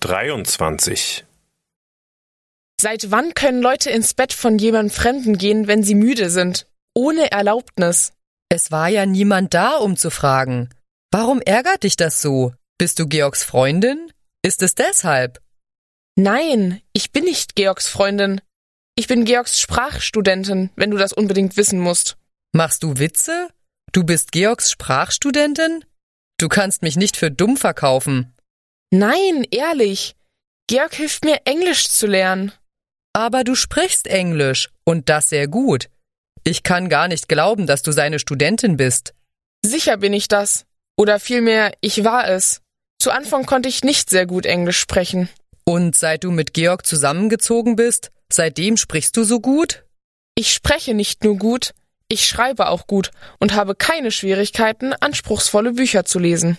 23. Seit wann können Leute ins Bett von jemandem Fremden gehen, wenn sie müde sind? Ohne Erlaubnis. Es war ja niemand da, um zu fragen. Warum ärgert dich das so? Bist du Georgs Freundin? Ist es deshalb? Nein, ich bin nicht Georgs Freundin. Ich bin Georgs Sprachstudentin, wenn du das unbedingt wissen musst. Machst du Witze? Du bist Georgs Sprachstudentin? Du kannst mich nicht für dumm verkaufen. Nein, ehrlich. Georg hilft mir, Englisch zu lernen. Aber du sprichst Englisch und das sehr gut. Ich kann gar nicht glauben, dass du seine Studentin bist. Sicher bin ich das. Oder vielmehr, ich war es. Zu Anfang konnte ich nicht sehr gut Englisch sprechen. Und seit du mit Georg zusammengezogen bist, seitdem sprichst du so gut? Ich spreche nicht nur gut, ich schreibe auch gut und habe keine Schwierigkeiten, anspruchsvolle Bücher zu lesen.